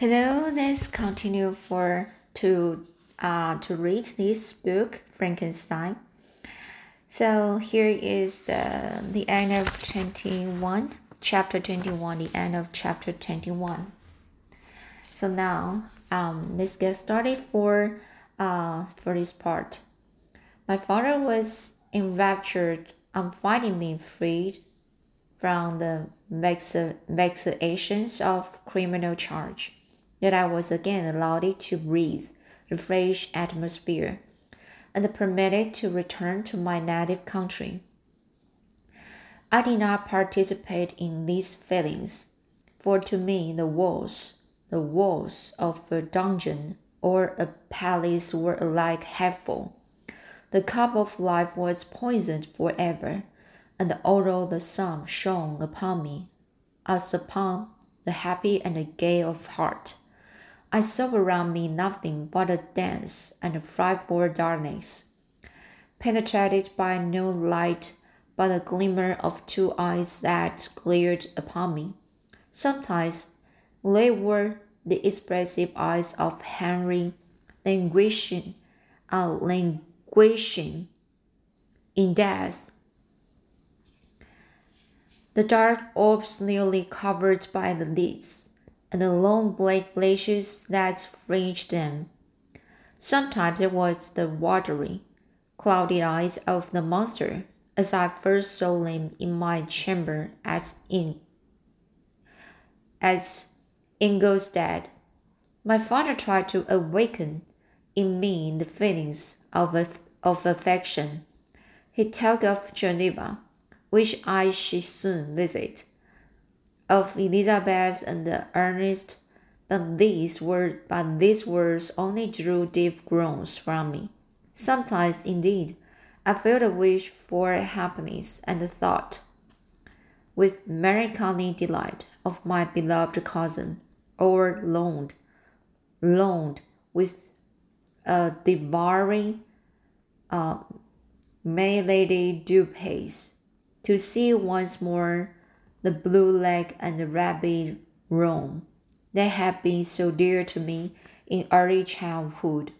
Hello, let's continue for to uh, to read this book, Frankenstein. So here is the the end of twenty one, chapter twenty one, the end of chapter twenty one. So now, um, let's get started for uh for this part. My father was enraptured on finding me freed from the vex- vexations of criminal charge that I was again allowed to breathe the fresh atmosphere and permitted to return to my native country. I did not participate in these feelings, for to me the walls, the walls of a dungeon or a palace were alike hateful. The cup of life was poisoned forever, and although the sun shone upon me, as upon the happy and the gay of heart, I saw around me nothing but a dense and frightful darkness, penetrated by no light but the glimmer of two eyes that glared upon me. Sometimes they were the expressive eyes of Henry, languishing, uh, languishing in death. The dark orbs nearly covered by the lids and the long black blemishes that fringed them. Sometimes it was the watery, cloudy eyes of the monster, as I first saw him in my chamber at in at Ingolstadt. My father tried to awaken in me the feelings of, of affection. He talked of Geneva, which I should soon visit, of Elizabeth and Ernest, but these words but these words only drew deep groans from me. Sometimes, indeed, I felt a wish for happiness and thought, with melancholy delight, of my beloved cousin, or longed, longed with a devouring uh, maladie du pays to see once more the blue leg and the rapid Rhone that had been so dear to me in early childhood.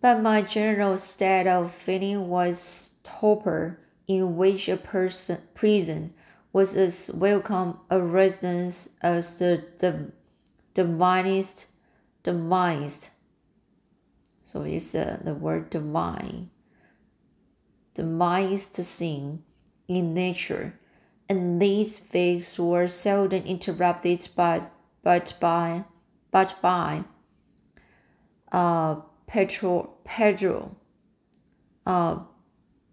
But my general state of feeling was torpor, in which a person, prison was as welcome a residence as the, the divinest, divinest. So it's uh, the word divine, divinest thing in nature and these figs were seldom interrupted but, but by but by uh, petro, pedro, uh,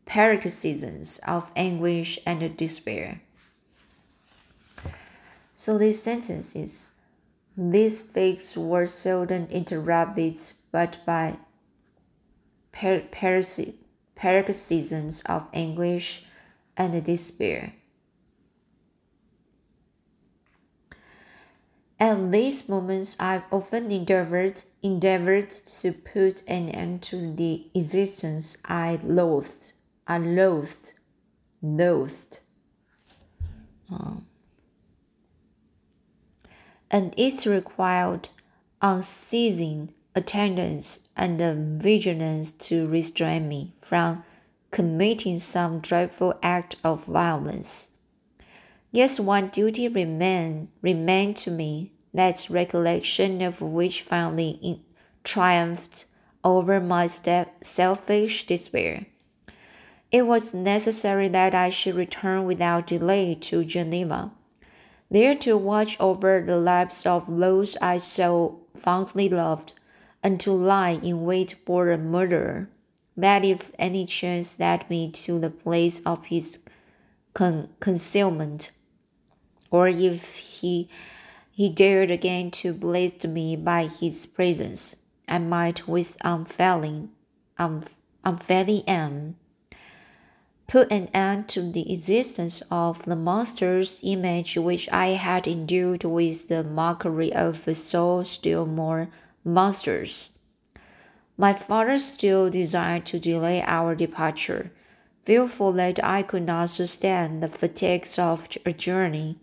paroxysms of anguish and despair. So this sentence is these figs were seldom interrupted but by paroxysms of anguish and despair. At these moments, I've often endeavored, endeavored to put an end to the existence I loathed. I loathed, loathed. Um, and it required unceasing attendance and vigilance to restrain me from committing some dreadful act of violence. Yes, one duty remained, remained to me, that recollection of which finally triumphed over my selfish despair. It was necessary that I should return without delay to Geneva, there to watch over the lives of those I so fondly loved, and to lie in wait for a murderer, that if any chance led me to the place of his con concealment, or if he he dared again to blast me by his presence, I might with unfailing, un, unfailing aim put an end to the existence of the monster's image which I had endued with the mockery of a soul still more monstrous. My father still desired to delay our departure, fearful that I could not sustain the fatigues of a journey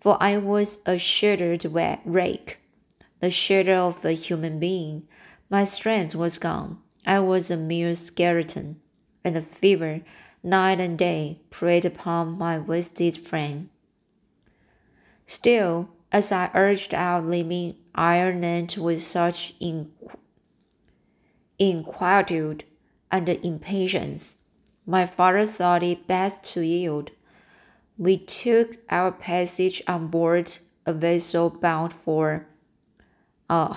for I was a shattered rake, the shadow of a human being. My strength was gone. I was a mere skeleton, and the fever, night and day, preyed upon my wasted frame. Still, as I urged out leaving Ireland with such inquietude and impatience, my father thought it best to yield. We took our passage on board a vessel bound for a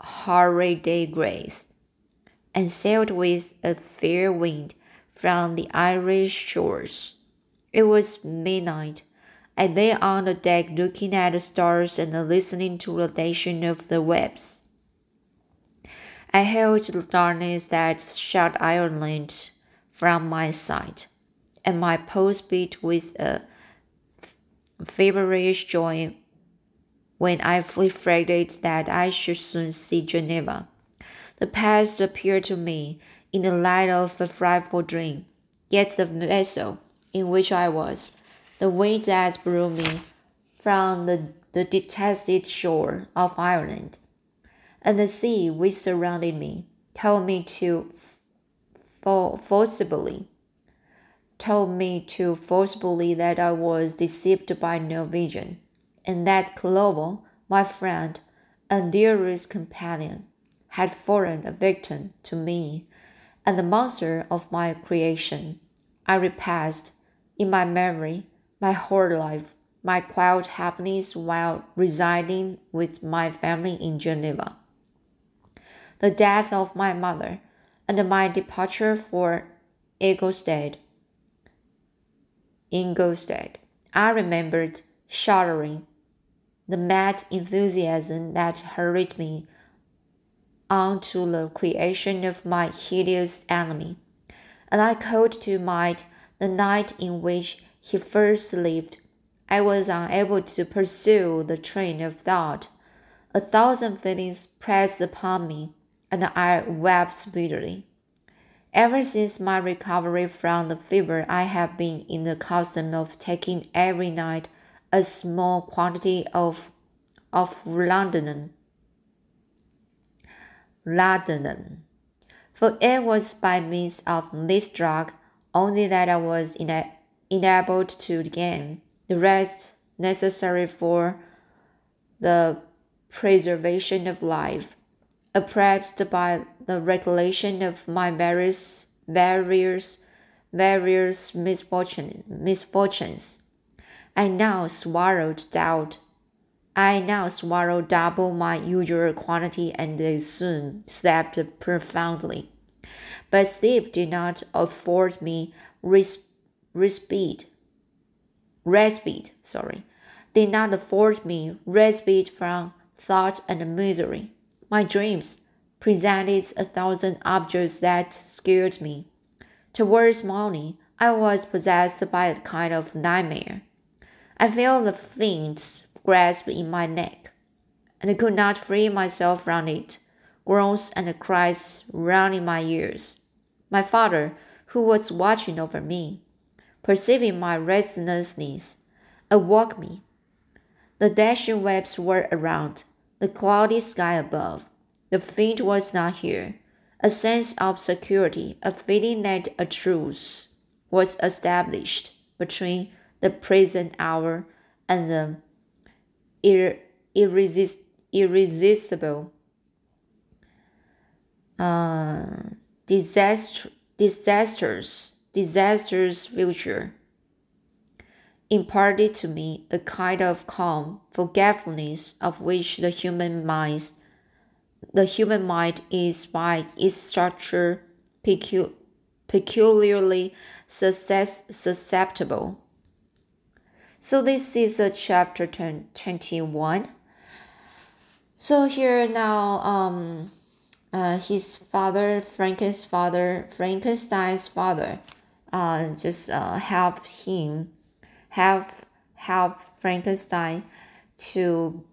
Havre-de-Grace and sailed with a fair wind from the Irish shores. It was midnight. I lay on the deck looking at the stars and listening to the dashing of the waves. I held the darkness that shut Ireland from my sight, and my pulse beat with a feverish joy when I reflected that I should soon see Geneva. The past appeared to me in the light of a frightful dream, yet the vessel in which I was, the wind that blew me from the, the detested shore of Ireland, and the sea which surrounded me, told me to forcibly told me to forcibly that I was deceived by no vision, and that Clerval, my friend and dearest companion, had fallen a victim to me and the monster of my creation. I repassed in my memory my whole life, my quiet happiness while residing with my family in Geneva. The death of my mother and my departure for Ingolstadt. Ingolstadt. I remembered shuddering the mad enthusiasm that hurried me on to the creation of my hideous enemy, and I called to mind the night in which he first lived. I was unable to pursue the train of thought. A thousand feelings pressed upon me and I wept bitterly. Ever since my recovery from the fever, I have been in the custom of taking every night a small quantity of of laudanum. Laudanum. For it was by means of this drug only that I was enabled to gain the rest necessary for the preservation of life oppressed by the regulation of my various various various misfortunes misfortunes. I now swallowed doubt. I now swallowed double my usual quantity and they soon slept profoundly. But sleep did not afford me res- respite. Respite, sorry, did not afford me respite from thought and misery. My dreams presented a thousand objects that scared me. Towards morning, I was possessed by a kind of nightmare. I felt the fiend's grasp in my neck, and I could not free myself from it. Groans and cries rang in my ears. My father, who was watching over me, perceiving my restlessness, awoke me. The dashing waves were around, the cloudy sky above. The fiend was not here. A sense of security, a feeling that a truce was established between the present hour and the ir- irresist- irresistible uh, disaster, disasters, disasters future imparted to me a kind of calm forgetfulness of which the human mind, the human mind is by its structure pecu- peculiarly susceptible. So this is a chapter 21. So here now, um, uh, his father, Frankenstein's father, Frankenstein's father, uh, just uh, help him have help Frankenstein to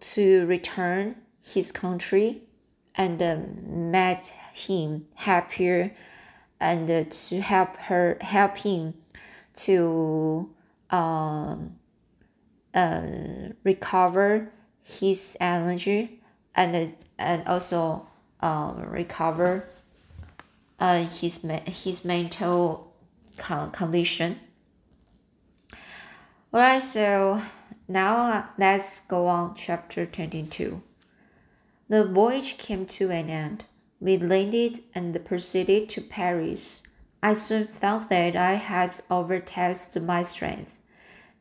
to return his country and uh, met him happier and uh, to help her help him to um uh, recover his energy and and also uh, recover uh, his his mental con- condition. Alright, so now let's go on chapter 22. The voyage came to an end. We landed and proceeded to Paris. I soon felt that I had overtaxed my strength,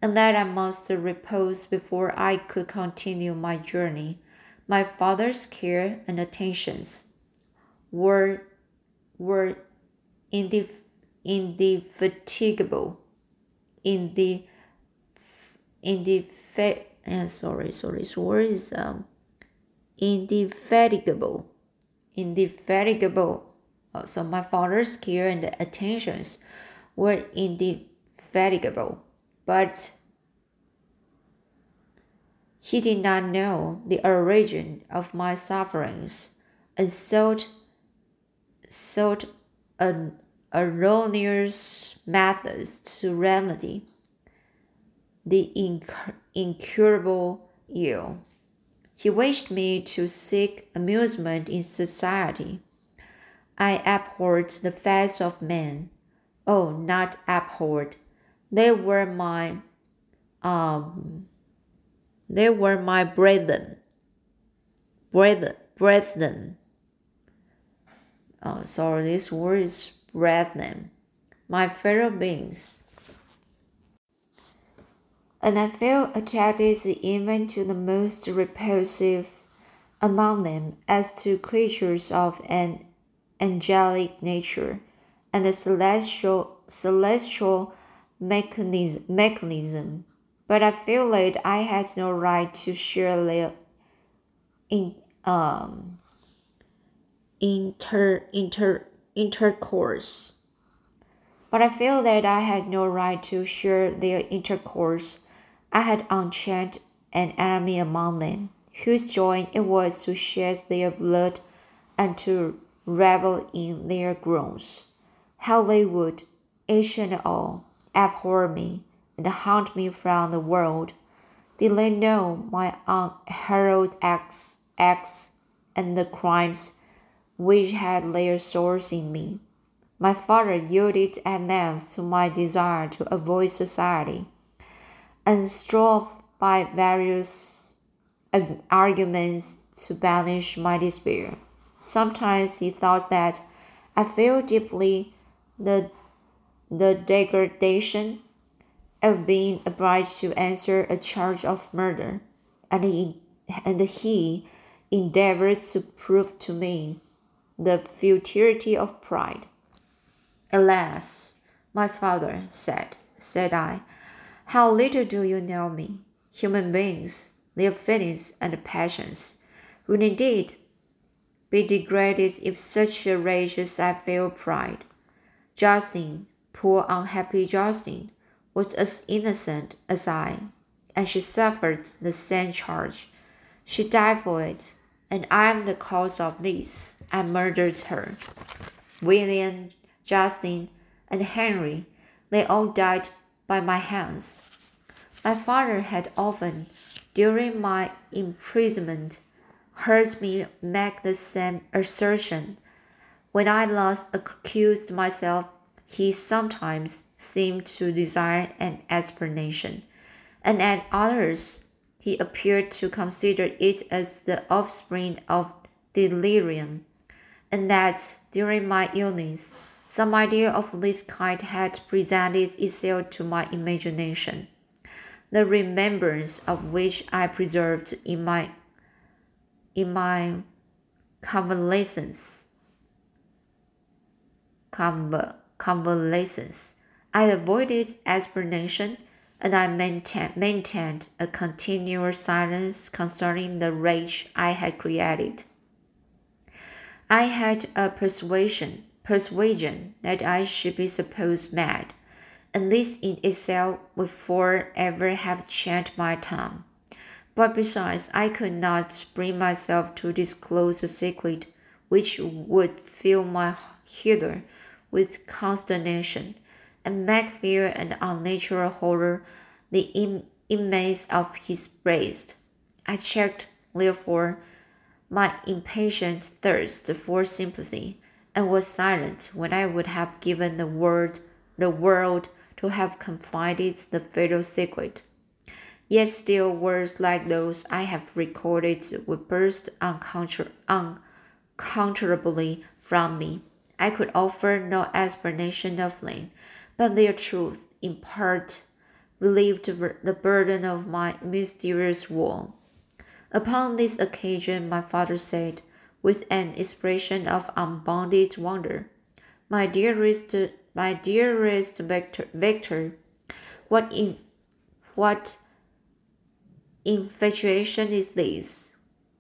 and that I must repose before I could continue my journey. My father's care and attentions were were indef- indefatigable, in the indefa- uh, sorry sorry sorry is um indefatigable indefatigable uh, so my father's care and attentions were indefatigable but he did not know the origin of my sufferings and sought sought an erroneous methods to remedy the incur- incurable ill. He wished me to seek amusement in society. I abhorred the face of men. Oh, not abhorred. They were my um they were my brethren. Brethren brethren. Oh sorry, this word is brethren. My fellow beings and I feel attracted even to the most repulsive among them as to creatures of an angelic nature and a celestial celestial mechanism, mechanism. But I feel that I had no right to share their in um inter inter intercourse. But I feel that I had no right to share their intercourse I had unchained an enemy among them, whose joy it was to shed their blood and to revel in their groans. How they would, each and all, abhor me and hunt me from the world. Did they know my unheralded acts, acts and the crimes which had their source in me? My father yielded at length to my desire to avoid society and strove by various um, arguments to banish my despair. Sometimes he thought that I felt deeply the, the degradation of being obliged to answer a charge of murder, and he, and he endeavored to prove to me the futility of pride. Alas, my father, said, said I, how little do you know me? Human beings, their feelings and passions, would indeed be degraded if such a rage as I feel pride. Justine, poor unhappy Justine, was as innocent as I, and she suffered the same charge. She died for it, and I am the cause of this. I murdered her. William, Justine, and Henry, they all died by my hands. My father had often, during my imprisonment, heard me make the same assertion. When I last accused myself, he sometimes seemed to desire an explanation, and at others, he appeared to consider it as the offspring of delirium, and that during my illness, some idea of this kind had presented itself to my imagination, the remembrance of which I preserved in my in my convalescence. Conv- convalescence. I avoided explanation and I maintain, maintained a continual silence concerning the rage I had created. I had a persuasion persuasion that I should be supposed mad, and this in itself would forever have chained my tongue. But besides, I could not bring myself to disclose a secret which would fill my hearer with consternation and make fear and unnatural horror the inmates of his breast. I checked, therefore, my impatient thirst for sympathy, and was silent when I would have given the word the world to have confided the fatal secret. Yet still words like those I have recorded would burst uncontrollably from me. I could offer no explanation of them, but their truth, in part, relieved the burden of my mysterious woe. Upon this occasion, my father said, with an expression of unbounded wonder, "My dearest, my dearest Victor, Victor, what in what infatuation is this?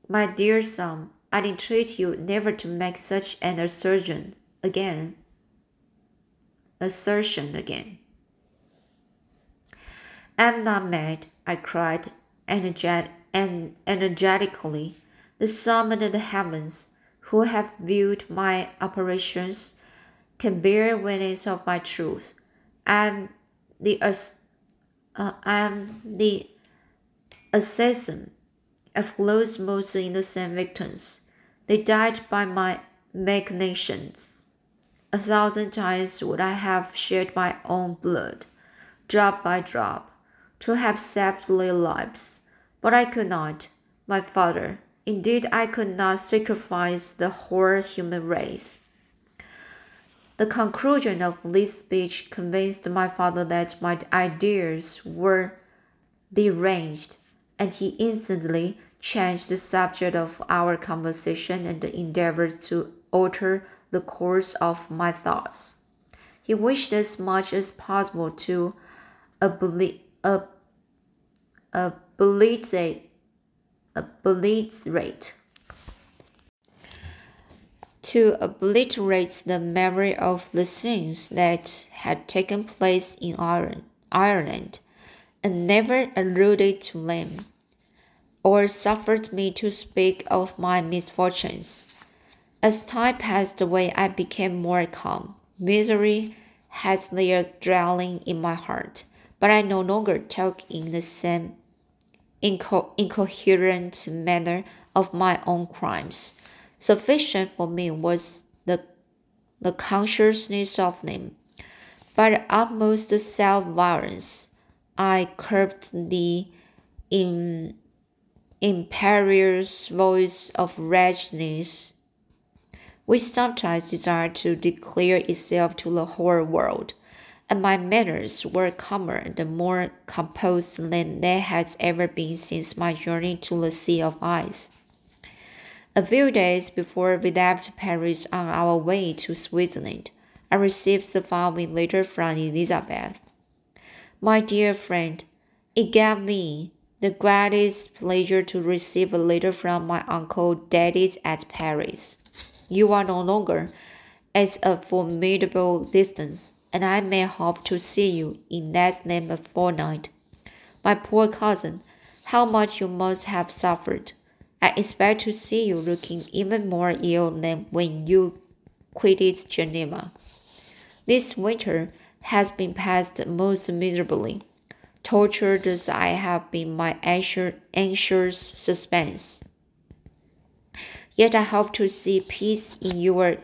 My dear son, I entreat you never to make such an assertion again. Assertion again. I'm not mad, I cried energet- energetically. The the heavens, who have viewed my operations, can bear witness of my truth. I'm the uh, I'm the assassin of those most innocent victims. They died by my machinations. A thousand times would I have shed my own blood, drop by drop, to have saved their lives, but I could not, my father. Indeed, I could not sacrifice the whole human race. The conclusion of this speech convinced my father that my ideas were deranged and he instantly changed the subject of our conversation and endeavored to alter the course of my thoughts. He wished as much as possible to obliterate, obliterate, to obliterate the memory of the scenes that had taken place in Ireland and never alluded to them, or suffered me to speak of my misfortunes. As time passed away, I became more calm. Misery has their dwelling in my heart, but I no longer talk in the same inco incoherent manner of my own crimes. Sufficient for me was the, the consciousness of them. By the utmost self violence, I curbed the in, imperious voice of wretchedness, which sometimes desired to declare itself to the whole world, and my manners were calmer and more composed than they had ever been since my journey to the Sea of Ice. A few days before we left Paris on our way to Switzerland, I received the following letter from Elizabeth. My dear friend, it gave me the greatest pleasure to receive a letter from my uncle Daddy at Paris. You are no longer at a formidable distance, and I may hope to see you in less than a fortnight. My poor cousin, how much you must have suffered. I expect to see you looking even more ill than when you quitted Geneva. This winter, has been passed most miserably, tortured as I have been my anxious suspense. Yet I hope to see peace in your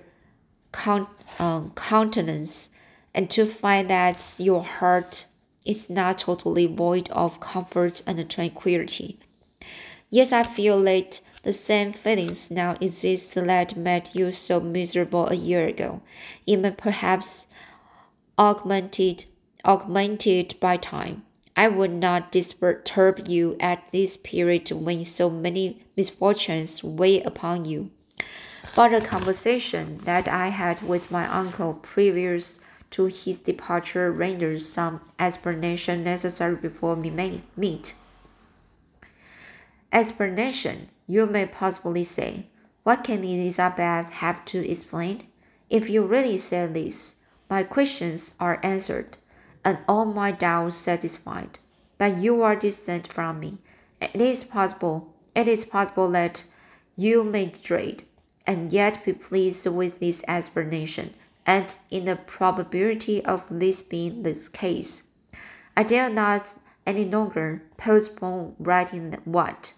um, countenance and to find that your heart is not totally void of comfort and tranquility. Yes, I feel that the same feelings now exist that made you so miserable a year ago, even perhaps augmented augmented by time. I would not disturb you at this period when so many misfortunes weigh upon you. But a conversation that I had with my uncle previous to his departure renders some explanation necessary before we may meet. Explanation, you may possibly say. What can Elizabeth have to explain? If you really say this, my questions are answered, and all my doubts satisfied. But you are distant from me. It is possible, it is possible that you may dread, and yet be pleased with this explanation, and in the probability of this being the case. I dare not any longer postpone writing what?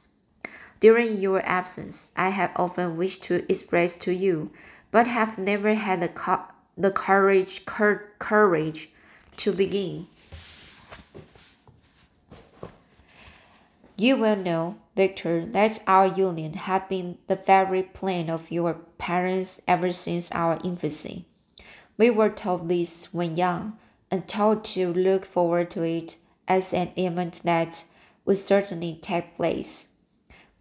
During your absence, I have often wished to express to you, but have never had the, co- the courage, cur- courage to begin. You will know, Victor, that our union has been the very plan of your parents ever since our infancy. We were told this when young, and told to look forward to it as an event that would certainly take place.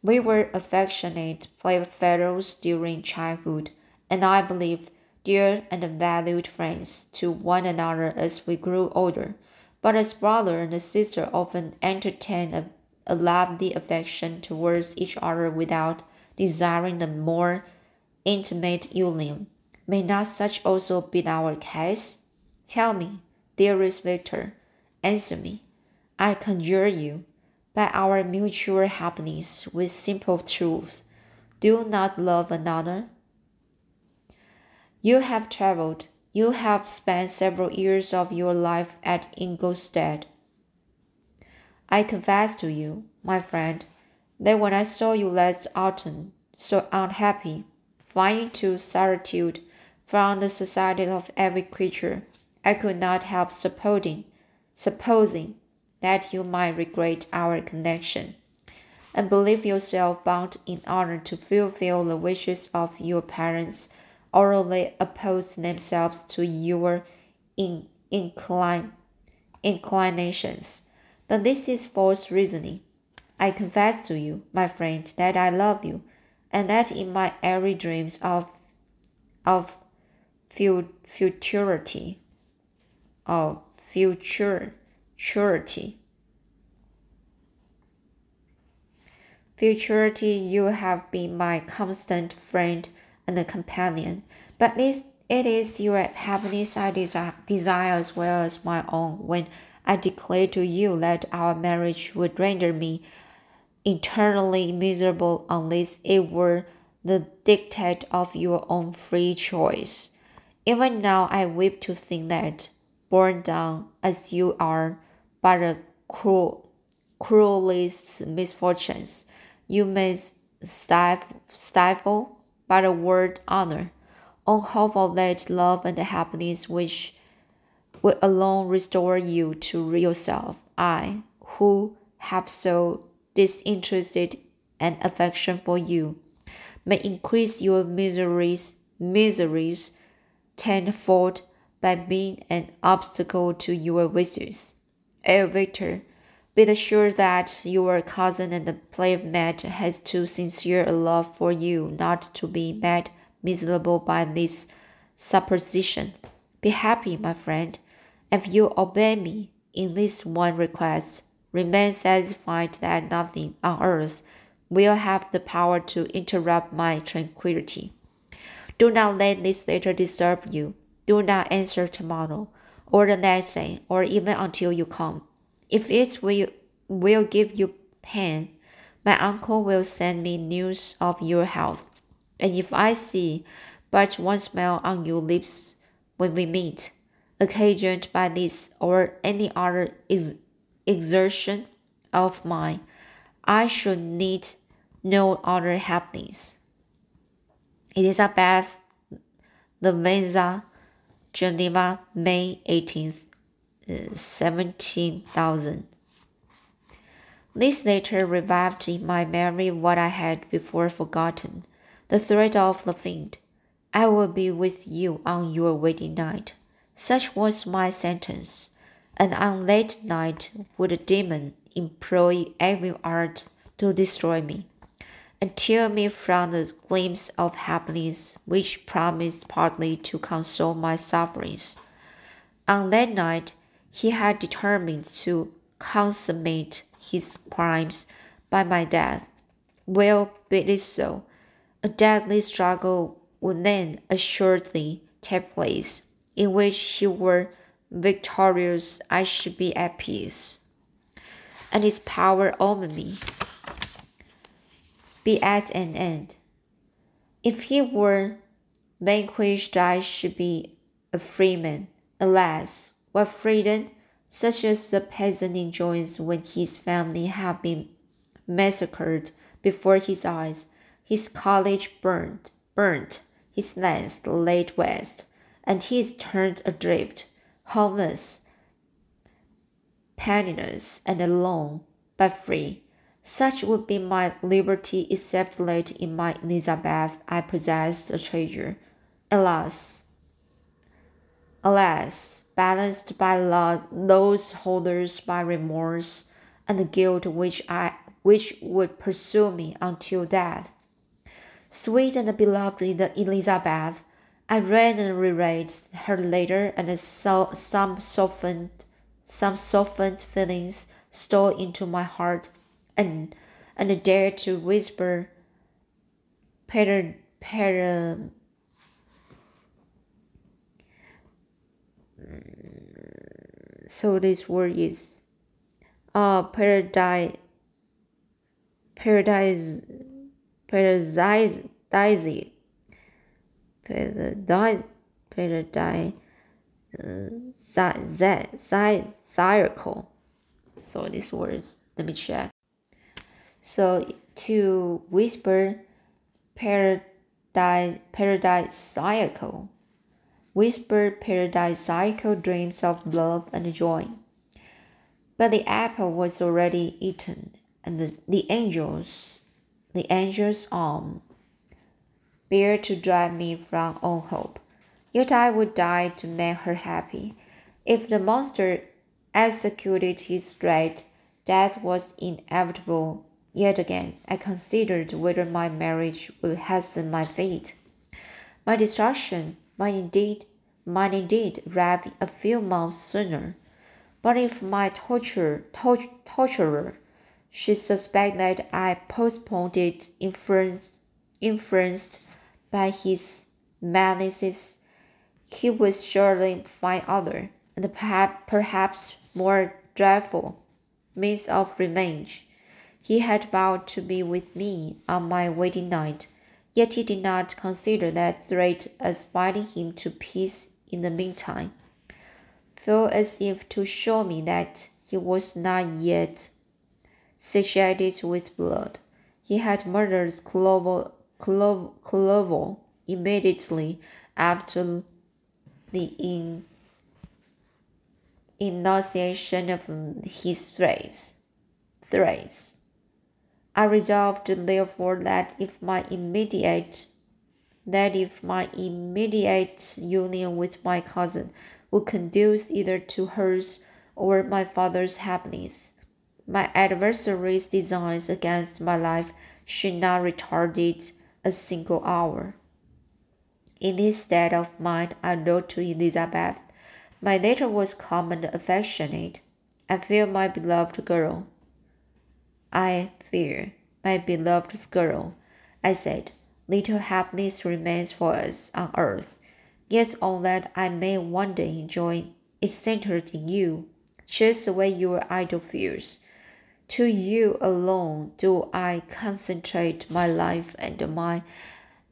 We were affectionate playfellows during childhood, and I believe dear and valued friends to one another as we grew older. But as brother and sister often entertained a a lively affection towards each other without desiring a more intimate union. May not such also be our case? Tell me, dearest Victor, answer me. I conjure you, by our mutual happiness with simple truth, do not love another. You have traveled, you have spent several years of your life at Ingolstadt I confess to you, my friend, that when I saw you last autumn, so unhappy, flying to solitude from the society of every creature, I could not help supposing, supposing that you might regret our connection, and believe yourself bound in honor to fulfill the wishes of your parents, they oppose themselves to your in, incline, inclinations. But this is false reasoning. I confess to you, my friend, that I love you, and that in my every dreams of of futurity, of future futurity. Futurity, you have been my constant friend and companion, but this it is your happiness I desire, desire as well as my own when I declare to you that our marriage would render me eternally miserable unless it were the dictate of your own free choice. Even now, I weep to think that, born down as you are by the cruel, cruelest misfortunes, you may stifle, stifle by the word honor, on hope of that love and happiness which will alone restore you to yourself. I, who have so disinterested an affection for you, may increase your miseries, miseries tenfold by being an obstacle to your wishes. O Victor, be assured that your cousin and the playmate has too sincere a love for you not to be made miserable by this supposition. Be happy, my friend, if you obey me in this one request, remain satisfied that nothing on earth will have the power to interrupt my tranquility. Do not let this letter disturb you. Do not answer tomorrow, or the next day, or even until you come. If it will, will give you pain, my uncle will send me news of your health. And if I see but one smile on your lips when we meet, occasioned by this or any other ex exertion of mine, I should need no other happiness. Elizabeth Lavenza, Geneva, May 18th, uh, 17,000. This letter revived in my memory what I had before forgotten the threat of the fiend. I will be with you on your wedding night. Such was my sentence, and on that night would the demon employ every art to destroy me, and tear me from the glimpse of happiness which promised partly to console my sufferings. On that night, he had determined to consummate his crimes by my death. Well, be it so. A deadly struggle would then assuredly take place in which he were victorious, I should be at peace, and his power over me be at an end. If he were vanquished, I should be a freeman. Alas, what freedom, such as the peasant enjoys when his family have been massacred before his eyes, his college burned, burnt, his lands laid waste, and he is turned adrift, homeless, penniless, and alone, but free. Such would be my liberty except that in my Elizabeth I possessed a treasure. Alas! Alas! Balanced by those holders by remorse and the guilt which I which would pursue me until death. Sweet and beloved Elizabeth, I read and reread her letter, and saw some softened, some softened feelings stole into my heart and and dare to whisper per, per, so this word is uh paradise paradise paradise paradise paradise paradise uh, circle so these words let me check so to whisper paradise paradisiacal, whisper paradisiacal dreams of love and joy. But the apple was already eaten, and the, the angels, the angels' arm, bear to drive me from all hope. Yet I would die to make her happy. If the monster executed his threat, death was inevitable Yet again, I considered whether my marriage would hasten my fate. My destruction might indeed, might indeed arrive a few months sooner. But if my torture, tor torturer should suspect that I postponed it, influenced, influenced by his malices, he would surely find other, and perhaps, perhaps more dreadful, means of revenge. He had vowed to be with me on my wedding night, yet he did not consider that threat as binding him to peace in the meantime. Felt as if to show me that he was not yet satiated with blood. He had murdered Clerval, Clerval, Clerval immediately after the in, enunciation of his threats. threats. I resolved therefore that if my immediate that if my immediate union with my cousin would conduce either to hers or my father's happiness, my adversary's designs against my life should not retard it a single hour. In this state of mind, I wrote to Elizabeth. My letter was calm and affectionate. I fear my beloved girl. I fear, my beloved girl, I said, little happiness remains for us on earth. Yet all that I may one day enjoy is centered in you. Chase away your idle fears. To you alone do I concentrate my life and my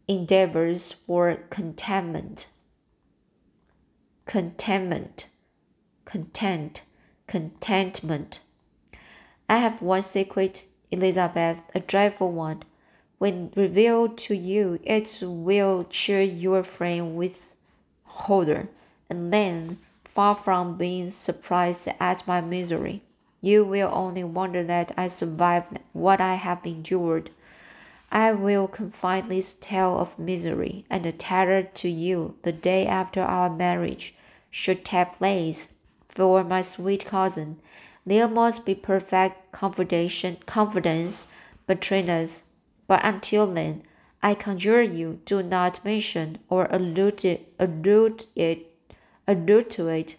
endeavors for contentment. Contentment, content, contentment. I have one secret, Elizabeth, a dreadful one. When revealed to you, it will cheer your frame with horror, and then, far from being surprised at my misery, you will only wonder that I survived what I have endured. I will confide this tale of misery and terror to you the day after our marriage should take place, for my sweet cousin there must be perfect confidence between us. But until then, I conjure you, do not mention or allude, it, allude, it, allude to it.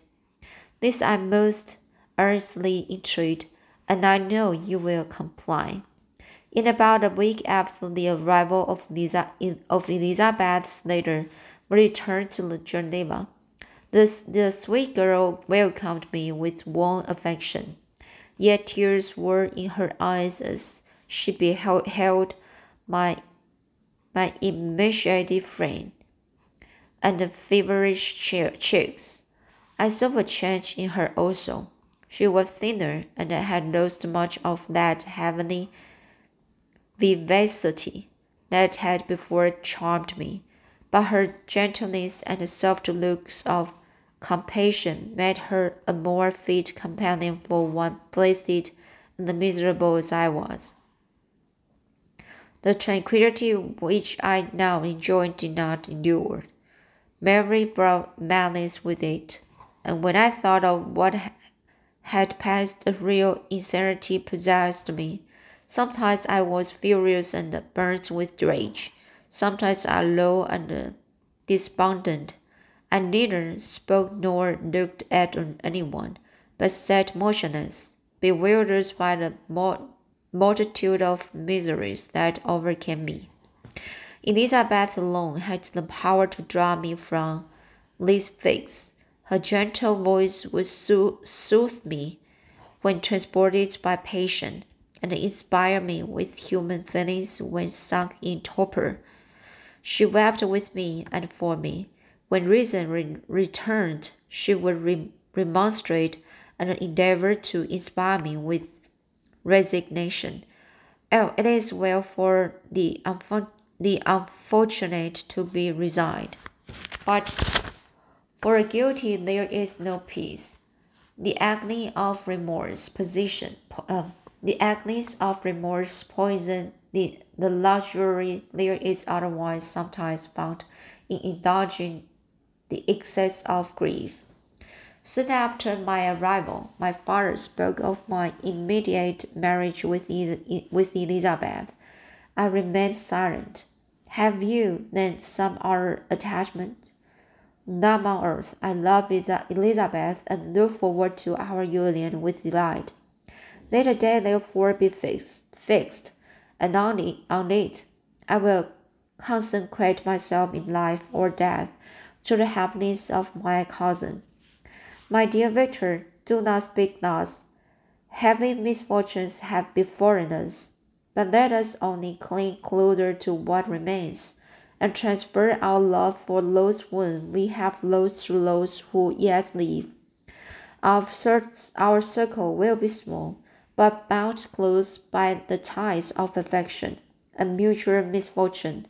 This I most earnestly entreat, and I know you will comply. In about a week after the arrival of, Lisa, of Elizabeth's letter, we returned to Geneva. The, the sweet girl welcomed me with warm affection, yet tears were in her eyes as she beheld my, my emaciated frame and the feverish cheeks. I saw a change in her also. She was thinner and had lost much of that heavenly vivacity that had before charmed me, but her gentleness and soft looks of compassion made her a more fit companion for one placed and miserable as I was. The tranquillity which I now enjoyed did not endure. Mary brought malice with it, and when I thought of what had passed, a real insanity possessed me. Sometimes I was furious and burnt with rage. Sometimes I low and despondent. I neither spoke nor looked at anyone, but sat motionless, bewildered by the multitude of miseries that overcame me. Elizabeth alone had the power to draw me from these fix. Her gentle voice would soothe me when transported by passion, and inspire me with human feelings when sunk in torpor. She wept with me and for me. When reason re returned, she would re remonstrate and endeavor to inspire me with resignation. Oh, it is well for the, unfor the unfortunate to be resigned, but for a guilty there is no peace. The agony of remorse position, uh, the agony of remorse poison the, the luxury there is otherwise sometimes found in indulging the excess of grief. Soon after my arrival, my father spoke of my immediate marriage with, with Elizabeth. I remained silent. Have you, then, some other attachment? None on earth. I love Elizabeth and look forward to our union with delight. Let a day therefore be fixed, fixed, and on it, on it I will consecrate myself in life or death to the happiness of my cousin. My dear Victor, do not speak thus. Heavy misfortunes have befallen us, but let us only cling closer to what remains, and transfer our love for those whom we have lost to those who yet live. Our, our circle will be small, but bound close by the ties of affection and mutual misfortune.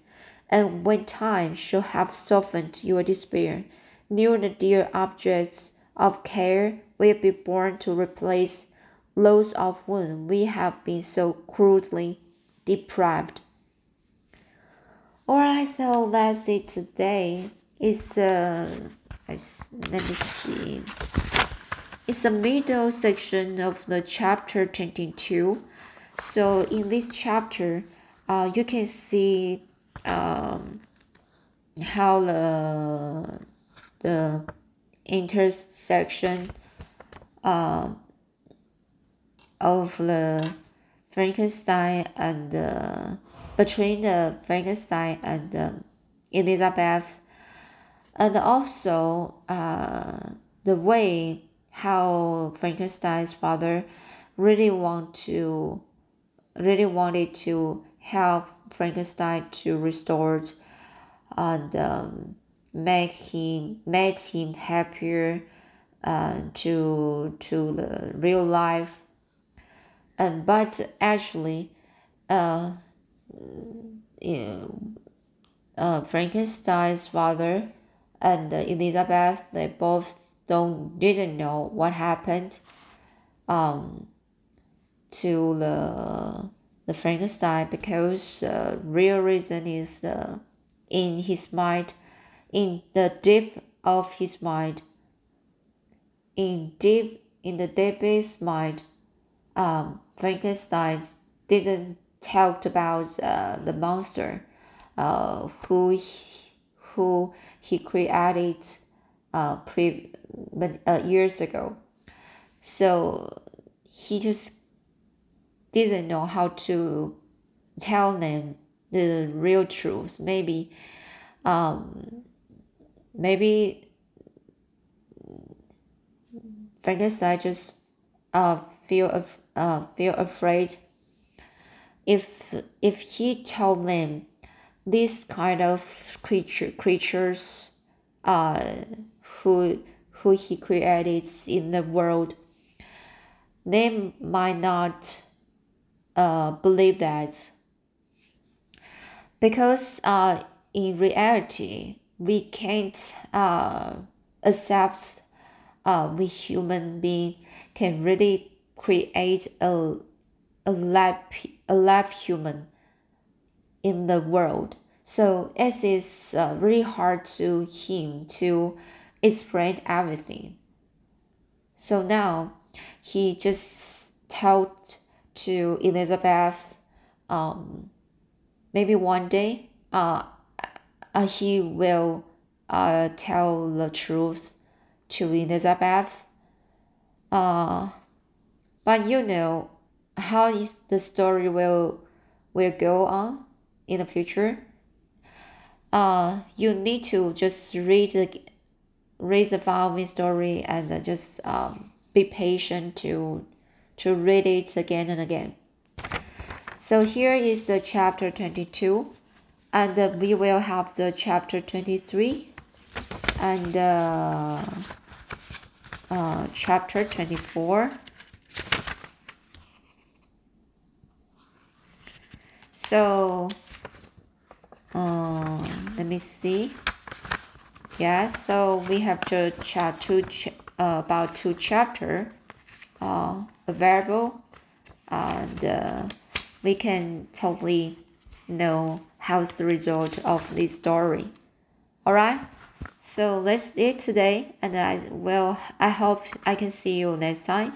And when time shall have softened your despair, new and dear objects of care will be born to replace those of whom we have been so cruelly deprived. Alright, so that's it today. It's uh, let me see. It's the middle section of the chapter 22. So in this chapter, uh, you can see um, how the the intersection uh, of the Frankenstein and uh, between the Frankenstein and uh, Elizabeth, and also uh, the way how Frankenstein's father really want to really wanted to help Frankenstein to restore and um, make him made him happier uh, to to the real life. And but actually uh, uh, Frankenstein's father and Elizabeth they both don't didn't know what happened um to the the Frankenstein because uh, real reason is uh, in his mind in the deep of his mind. In deep in the deepest mind, um, Frankenstein didn't talk about uh, the monster, uh, who he, who he created, uh, pre uh, years ago. So he just didn't know how to tell them the real truth. Maybe um, maybe Frankenstein just uh feel of uh feel afraid if if he told them this kind of creature creatures uh who who he created in the world they might not uh, believe that because uh, in reality we can't uh, accept uh, we human being can really create a a live a live human in the world. So it is uh, really hard to him to explain everything. So now he just told to Elizabeth, um, maybe one day, uh, uh he will uh tell the truth to Elizabeth. Uh, but you know how the story will will go on in the future. Uh, you need to just read the read the following story and just um, be patient to to read it again and again. So here is the chapter 22 and we will have the chapter 23 and uh, uh, chapter 24 so um, let me see yes so we have to chat two ch uh, about two chapter uh, available and uh, we can totally know how's the result of this story. All right so that's it today and i will i hope i can see you next time